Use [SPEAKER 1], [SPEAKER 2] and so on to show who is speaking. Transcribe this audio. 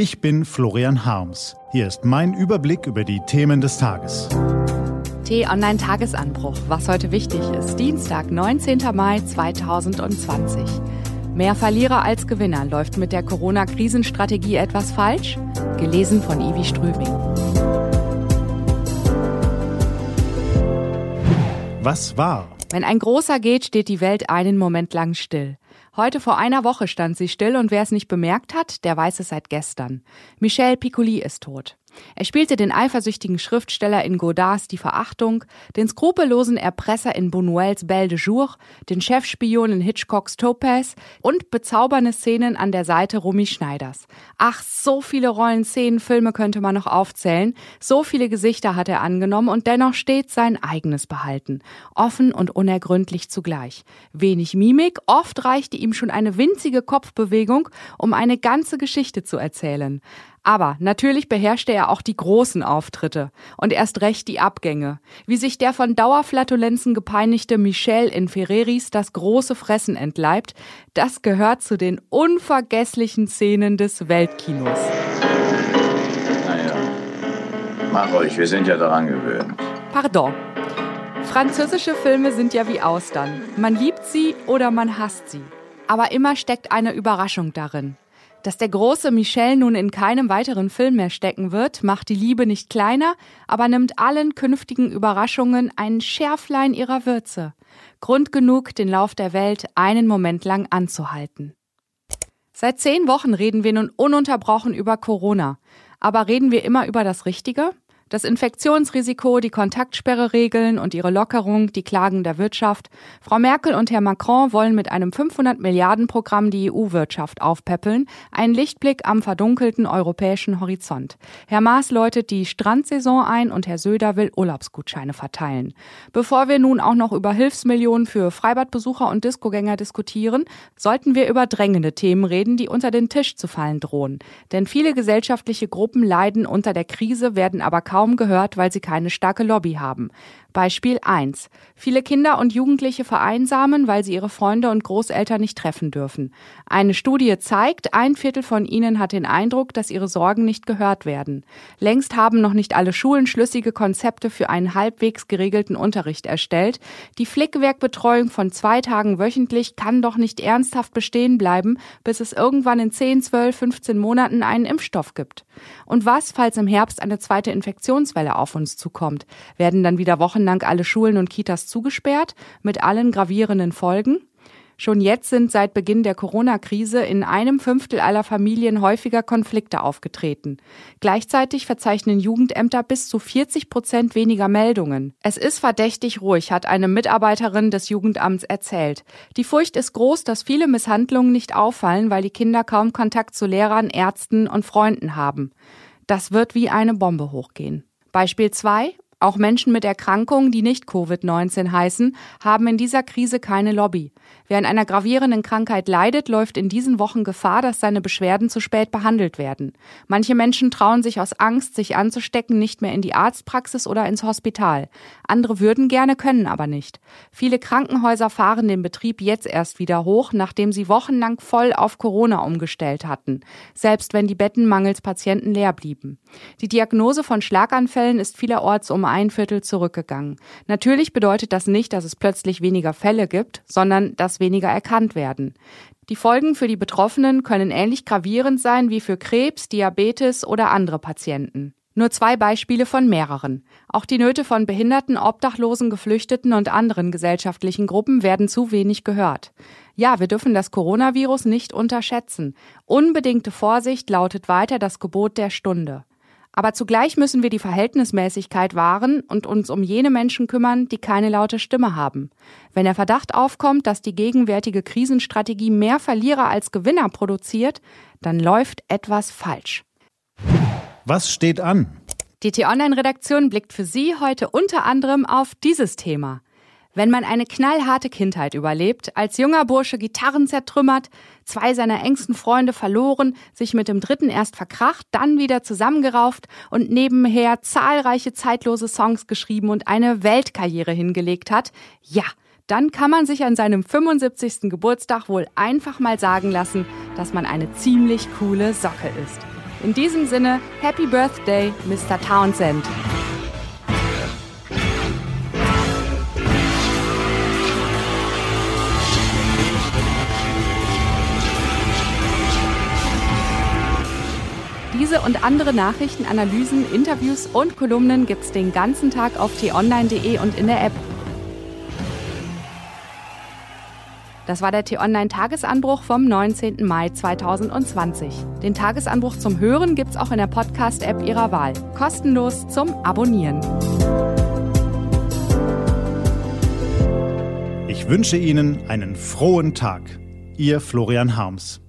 [SPEAKER 1] Ich bin Florian Harms. Hier ist mein Überblick über die Themen des Tages.
[SPEAKER 2] T-Online-Tagesanbruch, was heute wichtig ist. Dienstag, 19. Mai 2020. Mehr Verlierer als Gewinner. Läuft mit der Corona-Krisenstrategie etwas falsch? Gelesen von Ivi Strübing.
[SPEAKER 1] Was war?
[SPEAKER 2] Wenn ein großer geht, steht die Welt einen Moment lang still. Heute vor einer Woche stand sie still und wer es nicht bemerkt hat, der weiß es seit gestern. Michel Piccoli ist tot. Er spielte den eifersüchtigen Schriftsteller in Godards Die Verachtung, den skrupellosen Erpresser in Buñuels Belle de Jour, den Chefspion in Hitchcocks Topaz und bezaubernde Szenen an der Seite Romy Schneiders. Ach, so viele Rollen, Szenen, Filme könnte man noch aufzählen. So viele Gesichter hat er angenommen und dennoch stets sein eigenes behalten. Offen und unergründlich zugleich. Wenig Mimik, oft reichte ihm schon eine winzige Kopfbewegung, um eine ganze Geschichte zu erzählen. Aber natürlich beherrschte er auch die großen Auftritte und erst recht die Abgänge, wie sich der von Dauerflatulenzen gepeinigte Michel in Ferreris das große Fressen entleibt, das gehört zu den unvergesslichen Szenen des Weltkinos.
[SPEAKER 3] Naja, mach euch, wir sind ja daran gewöhnt.
[SPEAKER 2] Pardon. Französische Filme sind ja wie Austern. Man liebt sie oder man hasst sie. Aber immer steckt eine Überraschung darin. Dass der große Michel nun in keinem weiteren Film mehr stecken wird, macht die Liebe nicht kleiner, aber nimmt allen künftigen Überraschungen ein Schärflein ihrer Würze. Grund genug, den Lauf der Welt einen Moment lang anzuhalten. Seit zehn Wochen reden wir nun ununterbrochen über Corona. Aber reden wir immer über das Richtige? Das Infektionsrisiko, die Kontaktsperreregeln und ihre Lockerung, die Klagen der Wirtschaft. Frau Merkel und Herr Macron wollen mit einem 500 Milliarden Programm die EU-Wirtschaft aufpäppeln. Ein Lichtblick am verdunkelten europäischen Horizont. Herr Maas läutet die Strandsaison ein und Herr Söder will Urlaubsgutscheine verteilen. Bevor wir nun auch noch über Hilfsmillionen für Freibadbesucher und Diskogänger diskutieren, sollten wir über drängende Themen reden, die unter den Tisch zu fallen drohen. Denn viele gesellschaftliche Gruppen leiden unter der Krise, werden aber kaum kaum gehört, weil sie keine starke Lobby haben. Beispiel 1. Viele Kinder und Jugendliche vereinsamen, weil sie ihre Freunde und Großeltern nicht treffen dürfen. Eine Studie zeigt, ein Viertel von ihnen hat den Eindruck, dass ihre Sorgen nicht gehört werden. Längst haben noch nicht alle Schulen schlüssige Konzepte für einen halbwegs geregelten Unterricht erstellt. Die Flickwerkbetreuung von zwei Tagen wöchentlich kann doch nicht ernsthaft bestehen bleiben, bis es irgendwann in 10, 12, 15 Monaten einen Impfstoff gibt. Und was, falls im Herbst eine zweite Infektionswelle auf uns zukommt? Werden dann wieder Wochen wochenlang alle Schulen und Kitas zugesperrt, mit allen gravierenden Folgen. Schon jetzt sind seit Beginn der Corona-Krise in einem Fünftel aller Familien häufiger Konflikte aufgetreten. Gleichzeitig verzeichnen Jugendämter bis zu 40 Prozent weniger Meldungen. Es ist verdächtig ruhig, hat eine Mitarbeiterin des Jugendamts erzählt. Die Furcht ist groß, dass viele Misshandlungen nicht auffallen, weil die Kinder kaum Kontakt zu Lehrern, Ärzten und Freunden haben. Das wird wie eine Bombe hochgehen. Beispiel 2. Auch Menschen mit Erkrankungen, die nicht Covid-19 heißen, haben in dieser Krise keine Lobby. Wer an einer gravierenden Krankheit leidet, läuft in diesen Wochen Gefahr, dass seine Beschwerden zu spät behandelt werden. Manche Menschen trauen sich aus Angst, sich anzustecken, nicht mehr in die Arztpraxis oder ins Hospital. Andere würden gerne, können aber nicht. Viele Krankenhäuser fahren den Betrieb jetzt erst wieder hoch, nachdem sie wochenlang voll auf Corona umgestellt hatten, selbst wenn die Betten mangels Patienten leer blieben. Die Diagnose von Schlaganfällen ist vielerorts um ein Viertel zurückgegangen. Natürlich bedeutet das nicht, dass es plötzlich weniger Fälle gibt, sondern dass weniger erkannt werden. Die Folgen für die Betroffenen können ähnlich gravierend sein wie für Krebs, Diabetes oder andere Patienten. Nur zwei Beispiele von mehreren. Auch die Nöte von Behinderten, Obdachlosen, Geflüchteten und anderen gesellschaftlichen Gruppen werden zu wenig gehört. Ja, wir dürfen das Coronavirus nicht unterschätzen. Unbedingte Vorsicht lautet weiter das Gebot der Stunde. Aber zugleich müssen wir die Verhältnismäßigkeit wahren und uns um jene Menschen kümmern, die keine laute Stimme haben. Wenn der Verdacht aufkommt, dass die gegenwärtige Krisenstrategie mehr Verlierer als Gewinner produziert, dann läuft etwas falsch.
[SPEAKER 1] Was steht an?
[SPEAKER 2] Die T-Online-Redaktion blickt für Sie heute unter anderem auf dieses Thema. Wenn man eine knallharte Kindheit überlebt, als junger Bursche Gitarren zertrümmert, zwei seiner engsten Freunde verloren, sich mit dem dritten erst verkracht, dann wieder zusammengerauft und nebenher zahlreiche zeitlose Songs geschrieben und eine Weltkarriere hingelegt hat, ja, dann kann man sich an seinem 75. Geburtstag wohl einfach mal sagen lassen, dass man eine ziemlich coole Socke ist. In diesem Sinne, Happy Birthday, Mr. Townsend. Diese und andere Nachrichten, Analysen, Interviews und Kolumnen gibt's den ganzen Tag auf t-online.de und in der App. Das war der T-Online-Tagesanbruch vom 19. Mai 2020. Den Tagesanbruch zum Hören gibt's auch in der Podcast-App Ihrer Wahl. Kostenlos zum Abonnieren.
[SPEAKER 1] Ich wünsche Ihnen einen frohen Tag. Ihr Florian Harms.